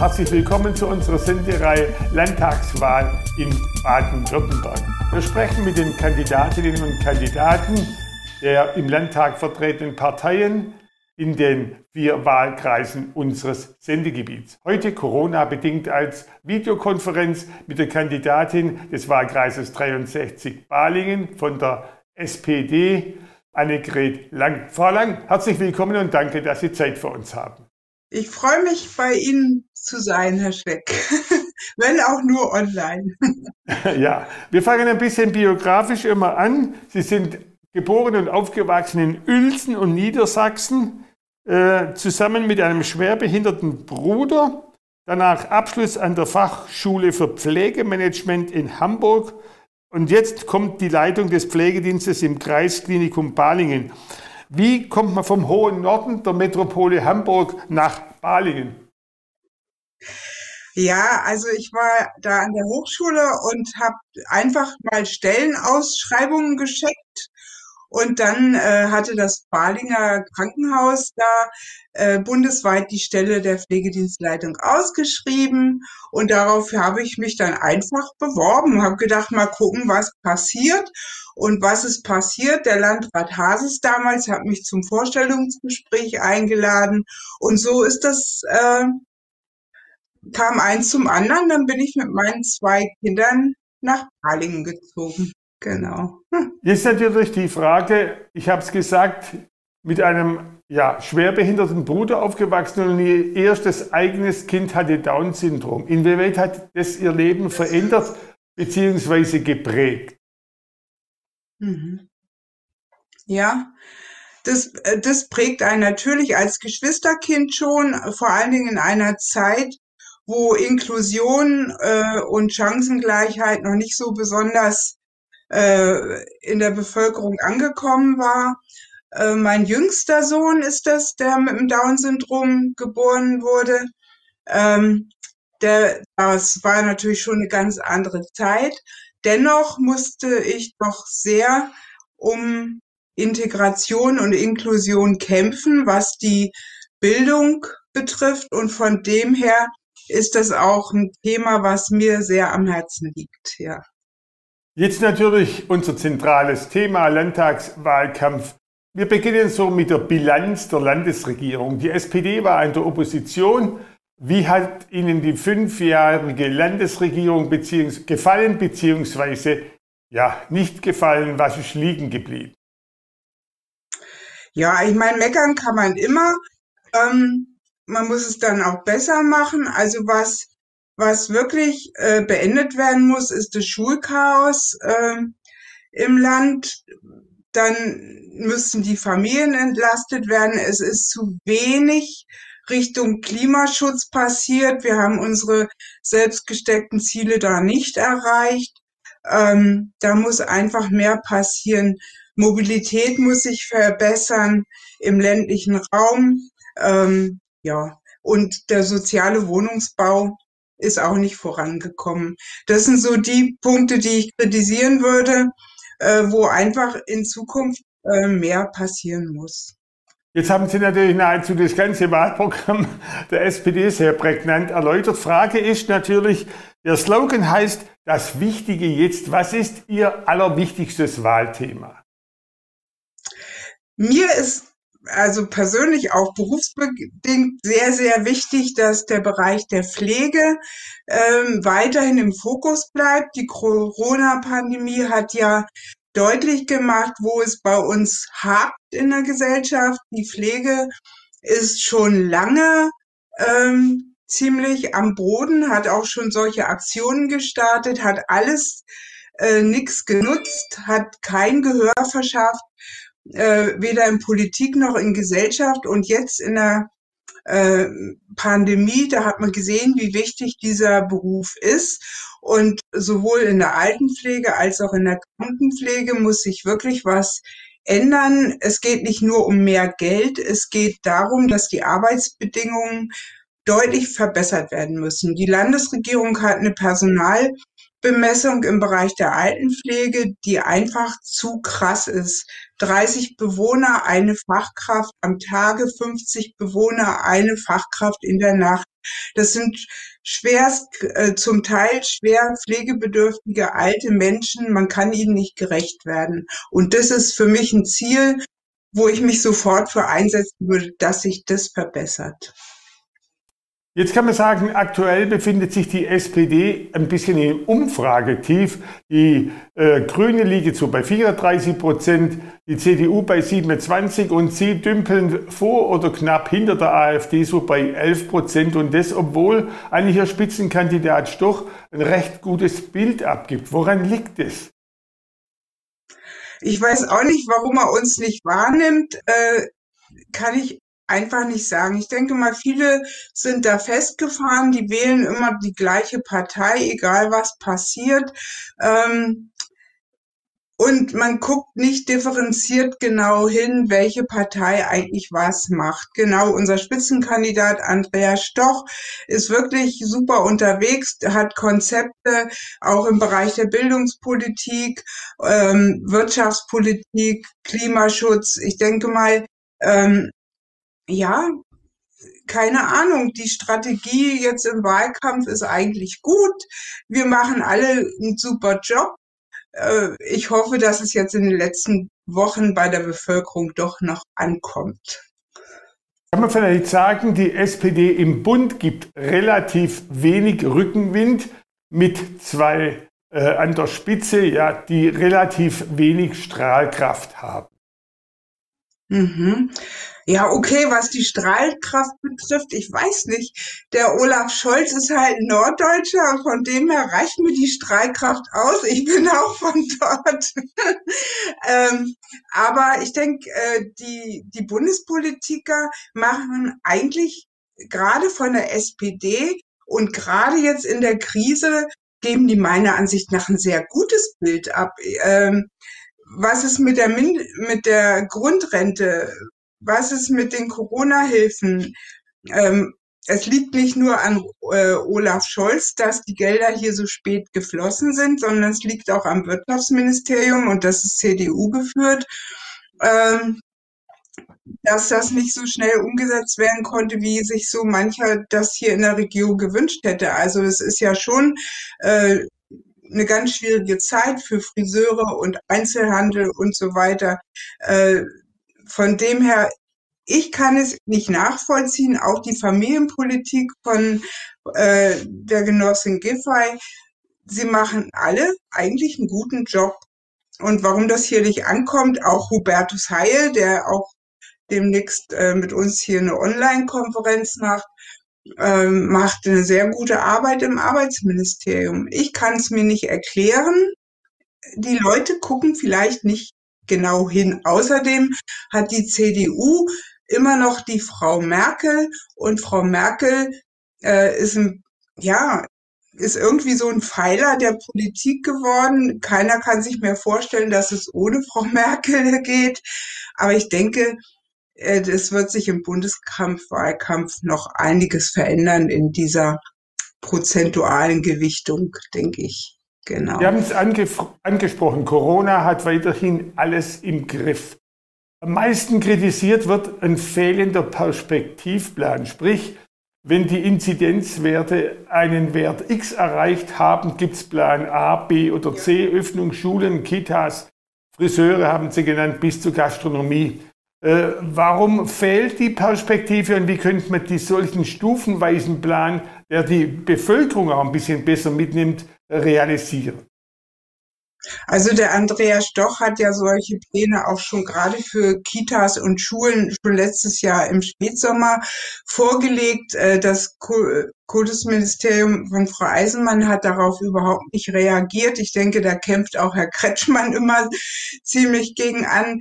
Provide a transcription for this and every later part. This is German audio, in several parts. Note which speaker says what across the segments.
Speaker 1: Herzlich willkommen zu unserer Sendereihe Landtagswahl in Baden-Württemberg. Wir sprechen mit den Kandidatinnen und Kandidaten der im Landtag vertretenen Parteien in den vier Wahlkreisen unseres Sendegebiets. Heute Corona-bedingt als Videokonferenz mit der Kandidatin des Wahlkreises 63 Balingen von der SPD, Annegret Lang. Frau Lang, herzlich willkommen und danke, dass Sie Zeit für uns haben.
Speaker 2: Ich freue mich, bei Ihnen zu sein, Herr Schweck, wenn auch nur online.
Speaker 1: ja, wir fangen ein bisschen biografisch immer an. Sie sind geboren und aufgewachsen in Uelzen und Niedersachsen, äh, zusammen mit einem schwerbehinderten Bruder. Danach Abschluss an der Fachschule für Pflegemanagement in Hamburg. Und jetzt kommt die Leitung des Pflegedienstes im Kreisklinikum Balingen. Wie kommt man vom hohen Norden der Metropole Hamburg nach Balingen?
Speaker 2: Ja, also ich war da an der Hochschule und habe einfach mal Stellenausschreibungen gescheckt und dann äh, hatte das Balinger Krankenhaus da äh, bundesweit die Stelle der Pflegedienstleitung ausgeschrieben. Und darauf habe ich mich dann einfach beworben, habe gedacht, mal gucken, was passiert. Und was ist passiert? Der Landrat Hases damals hat mich zum Vorstellungsgespräch eingeladen. Und so ist das, äh, kam eins zum anderen. Dann bin ich mit meinen zwei Kindern nach Balingen gezogen. Genau.
Speaker 1: Hm. Jetzt natürlich die Frage, ich habe es gesagt, mit einem ja, schwerbehinderten Bruder aufgewachsen und ihr erstes eigenes Kind hatte Down-Syndrom. Inwieweit hat das ihr Leben verändert bzw. geprägt?
Speaker 2: Mhm. Ja, das, äh, das prägt einen natürlich als Geschwisterkind schon, vor allen Dingen in einer Zeit, wo Inklusion äh, und Chancengleichheit noch nicht so besonders äh, in der Bevölkerung angekommen war. Äh, mein jüngster Sohn ist das, der mit dem Down-Syndrom geboren wurde. Ähm, das war natürlich schon eine ganz andere Zeit. Dennoch musste ich doch sehr um Integration und Inklusion kämpfen, was die Bildung betrifft. Und von dem her ist das auch ein Thema, was mir sehr am Herzen liegt, ja.
Speaker 1: Jetzt natürlich unser zentrales Thema Landtagswahlkampf. Wir beginnen so mit der Bilanz der Landesregierung. Die SPD war in der Opposition. Wie hat Ihnen die fünfjährige Landesregierung beziehungs gefallen beziehungsweise ja nicht gefallen? Was ist liegen geblieben?
Speaker 2: Ja, ich meine, meckern kann man immer. Ähm, man muss es dann auch besser machen. Also was was wirklich äh, beendet werden muss, ist das Schulchaos äh, im Land. Dann müssen die Familien entlastet werden. Es ist zu wenig Richtung Klimaschutz passiert. Wir haben unsere selbstgesteckten Ziele da nicht erreicht. Ähm, da muss einfach mehr passieren. Mobilität muss sich verbessern im ländlichen Raum. Ähm, ja, und der soziale Wohnungsbau ist auch nicht vorangekommen. Das sind so die Punkte, die ich kritisieren würde, äh, wo einfach in Zukunft äh, mehr passieren muss.
Speaker 1: Jetzt haben Sie natürlich nahezu das ganze Wahlprogramm der SPD sehr prägnant erläutert. Frage ist natürlich, der Slogan heißt, das Wichtige jetzt. Was ist Ihr allerwichtigstes Wahlthema?
Speaker 2: Mir ist also persönlich auch berufsbedingt sehr, sehr wichtig, dass der Bereich der Pflege ähm, weiterhin im Fokus bleibt. Die Corona-Pandemie hat ja deutlich gemacht, wo es bei uns hakt in der Gesellschaft. Die Pflege ist schon lange ähm, ziemlich am Boden, hat auch schon solche Aktionen gestartet, hat alles äh, nichts genutzt, hat kein Gehör verschafft äh, weder in Politik noch in Gesellschaft. Und jetzt in der äh, Pandemie, da hat man gesehen, wie wichtig dieser Beruf ist. Und sowohl in der Altenpflege als auch in der Krankenpflege muss sich wirklich was ändern. Es geht nicht nur um mehr Geld, es geht darum, dass die Arbeitsbedingungen deutlich verbessert werden müssen. Die Landesregierung hat eine Personalbemessung im Bereich der Altenpflege, die einfach zu krass ist. 30 Bewohner, eine Fachkraft am Tage, 50 Bewohner, eine Fachkraft in der Nacht. Das sind schwerst, äh, zum Teil schwer pflegebedürftige alte Menschen. Man kann ihnen nicht gerecht werden. Und das ist für mich ein Ziel, wo ich mich sofort für einsetzen würde, dass sich das verbessert.
Speaker 1: Jetzt kann man sagen, aktuell befindet sich die SPD ein bisschen im Umfragetief. Die äh, Grüne liegt so bei 34 Prozent, die CDU bei 27 und sie dümpeln vor oder knapp hinter der AfD so bei 11 Prozent. Und das, obwohl eigentlich ihr Spitzenkandidat Stoch ein recht gutes Bild abgibt. Woran liegt es?
Speaker 2: Ich weiß auch nicht, warum er uns nicht wahrnimmt. Äh, kann ich einfach nicht sagen. Ich denke mal, viele sind da festgefahren, die wählen immer die gleiche Partei, egal was passiert. Ähm, und man guckt nicht differenziert genau hin, welche Partei eigentlich was macht. Genau, unser Spitzenkandidat Andreas Stoch ist wirklich super unterwegs, hat Konzepte auch im Bereich der Bildungspolitik, ähm, Wirtschaftspolitik, Klimaschutz. Ich denke mal, ähm, ja, keine Ahnung, die Strategie jetzt im Wahlkampf ist eigentlich gut. Wir machen alle einen super Job. Äh, ich hoffe, dass es jetzt in den letzten Wochen bei der Bevölkerung doch noch ankommt.
Speaker 1: Kann man vielleicht sagen, die SPD im Bund gibt relativ wenig Rückenwind mit zwei äh, an der Spitze, ja, die relativ wenig Strahlkraft haben.
Speaker 2: Mhm. Ja, okay, was die Strahlkraft betrifft, ich weiß nicht. Der Olaf Scholz ist halt Norddeutscher von dem her reicht mir die Strahlkraft aus. Ich bin auch von dort. ähm, aber ich denke, äh, die, die Bundespolitiker machen eigentlich gerade von der SPD und gerade jetzt in der Krise geben die meiner Ansicht nach ein sehr gutes Bild ab. Ähm, was ist mit der, Min mit der Grundrente? Was ist mit den Corona-Hilfen? Ähm, es liegt nicht nur an äh, Olaf Scholz, dass die Gelder hier so spät geflossen sind, sondern es liegt auch am Wirtschaftsministerium und das ist CDU geführt, ähm, dass das nicht so schnell umgesetzt werden konnte, wie sich so mancher das hier in der Regierung gewünscht hätte. Also es ist ja schon äh, eine ganz schwierige Zeit für Friseure und Einzelhandel und so weiter. Äh, von dem her, ich kann es nicht nachvollziehen, auch die Familienpolitik von äh, der Genossin Giffey. Sie machen alle eigentlich einen guten Job. Und warum das hier nicht ankommt, auch Hubertus Heil, der auch demnächst äh, mit uns hier eine Online-Konferenz macht, ähm, macht eine sehr gute Arbeit im Arbeitsministerium. Ich kann es mir nicht erklären. Die Leute gucken vielleicht nicht genau hin. Außerdem hat die CDU immer noch die Frau Merkel und Frau Merkel äh, ist ein, ja, ist irgendwie so ein Pfeiler der Politik geworden. Keiner kann sich mehr vorstellen, dass es ohne Frau Merkel geht. Aber ich denke, äh, es wird sich im Bundeskampfwahlkampf noch einiges verändern in dieser prozentualen Gewichtung, denke ich.
Speaker 1: Genau. Wir haben es ange angesprochen, Corona hat weiterhin alles im Griff. Am meisten kritisiert wird ein fehlender Perspektivplan, sprich, wenn die Inzidenzwerte einen Wert X erreicht haben, gibt es Plan A, B oder C, Öffnung Schulen, Kitas, Friseure haben sie genannt, bis zur Gastronomie. Äh, warum fehlt die Perspektive und wie könnte man die solchen stufenweisen Plan, der die Bevölkerung auch ein bisschen besser mitnimmt, realisieren?
Speaker 2: Also der Andreas Stoch hat ja solche Pläne auch schon gerade für Kitas und Schulen schon letztes Jahr im Spätsommer vorgelegt. Äh, das Kultusministerium von Frau Eisenmann hat darauf überhaupt nicht reagiert. Ich denke, da kämpft auch Herr Kretschmann immer ziemlich gegen an.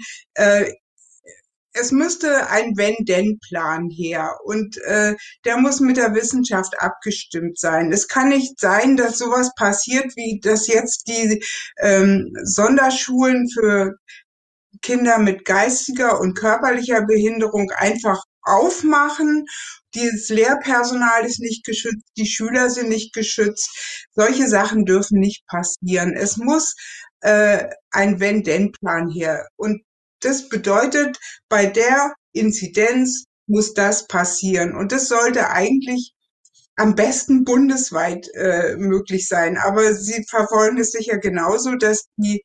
Speaker 2: Es müsste ein Wenn-Denn-Plan her und äh, der muss mit der Wissenschaft abgestimmt sein. Es kann nicht sein, dass sowas passiert, wie dass jetzt die ähm, Sonderschulen für Kinder mit geistiger und körperlicher Behinderung einfach aufmachen. Dieses Lehrpersonal ist nicht geschützt, die Schüler sind nicht geschützt. Solche Sachen dürfen nicht passieren. Es muss äh, ein Wenn-Denn-Plan her. Und das bedeutet, bei der Inzidenz muss das passieren. Und das sollte eigentlich am besten bundesweit äh, möglich sein. Aber sie verfolgen es sicher genauso, dass die,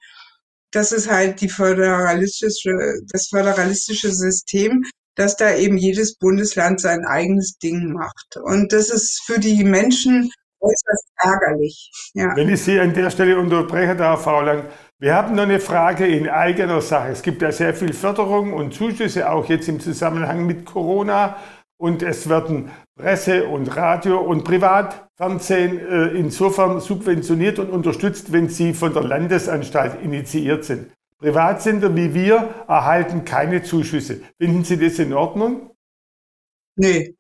Speaker 2: dass es halt die föderalistische, das föderalistische System, dass da eben jedes Bundesland sein eigenes Ding macht. Und das ist für die Menschen äußerst ärgerlich.
Speaker 1: Ja. Wenn ich Sie an der Stelle unterbreche, darf, Frau Lang, wir haben noch eine Frage in eigener Sache. Es gibt ja sehr viel Förderung und Zuschüsse, auch jetzt im Zusammenhang mit Corona. Und es werden Presse und Radio und Privatfernsehen äh, insofern subventioniert und unterstützt, wenn sie von der Landesanstalt initiiert sind. Privatsender wie wir erhalten keine Zuschüsse. Finden Sie das in Ordnung?
Speaker 2: Nee.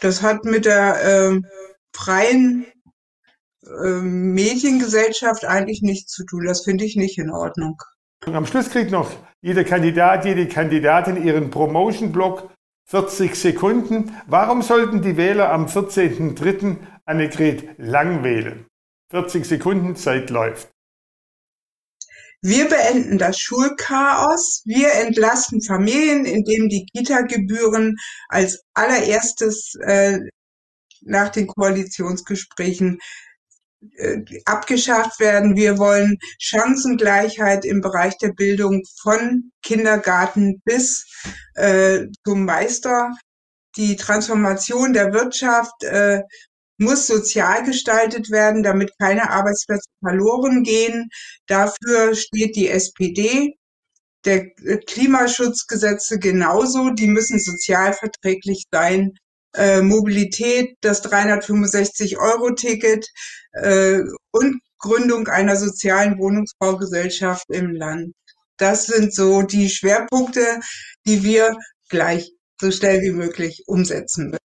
Speaker 2: Das hat mit der äh, freien äh, Mediengesellschaft eigentlich nichts zu tun. Das finde ich nicht in Ordnung.
Speaker 1: Am Schluss kriegt noch jeder Kandidat, jede Kandidatin ihren Promotion-Block 40 Sekunden. Warum sollten die Wähler am 14.03. Annegret Lang wählen? 40 Sekunden Zeit läuft.
Speaker 2: Wir beenden das Schulchaos. Wir entlasten Familien, indem die Kita-Gebühren als allererstes äh, nach den Koalitionsgesprächen abgeschafft werden. Wir wollen Chancengleichheit im Bereich der Bildung von Kindergarten bis äh, zum Meister. Die Transformation der Wirtschaft äh, muss sozial gestaltet werden, damit keine Arbeitsplätze verloren gehen. Dafür steht die SPD. Der äh, Klimaschutzgesetze genauso, die müssen sozialverträglich sein äh, Mobilität, das 365-Euro-Ticket äh, und Gründung einer sozialen Wohnungsbaugesellschaft im Land. Das sind so die Schwerpunkte, die wir gleich so schnell wie möglich umsetzen müssen.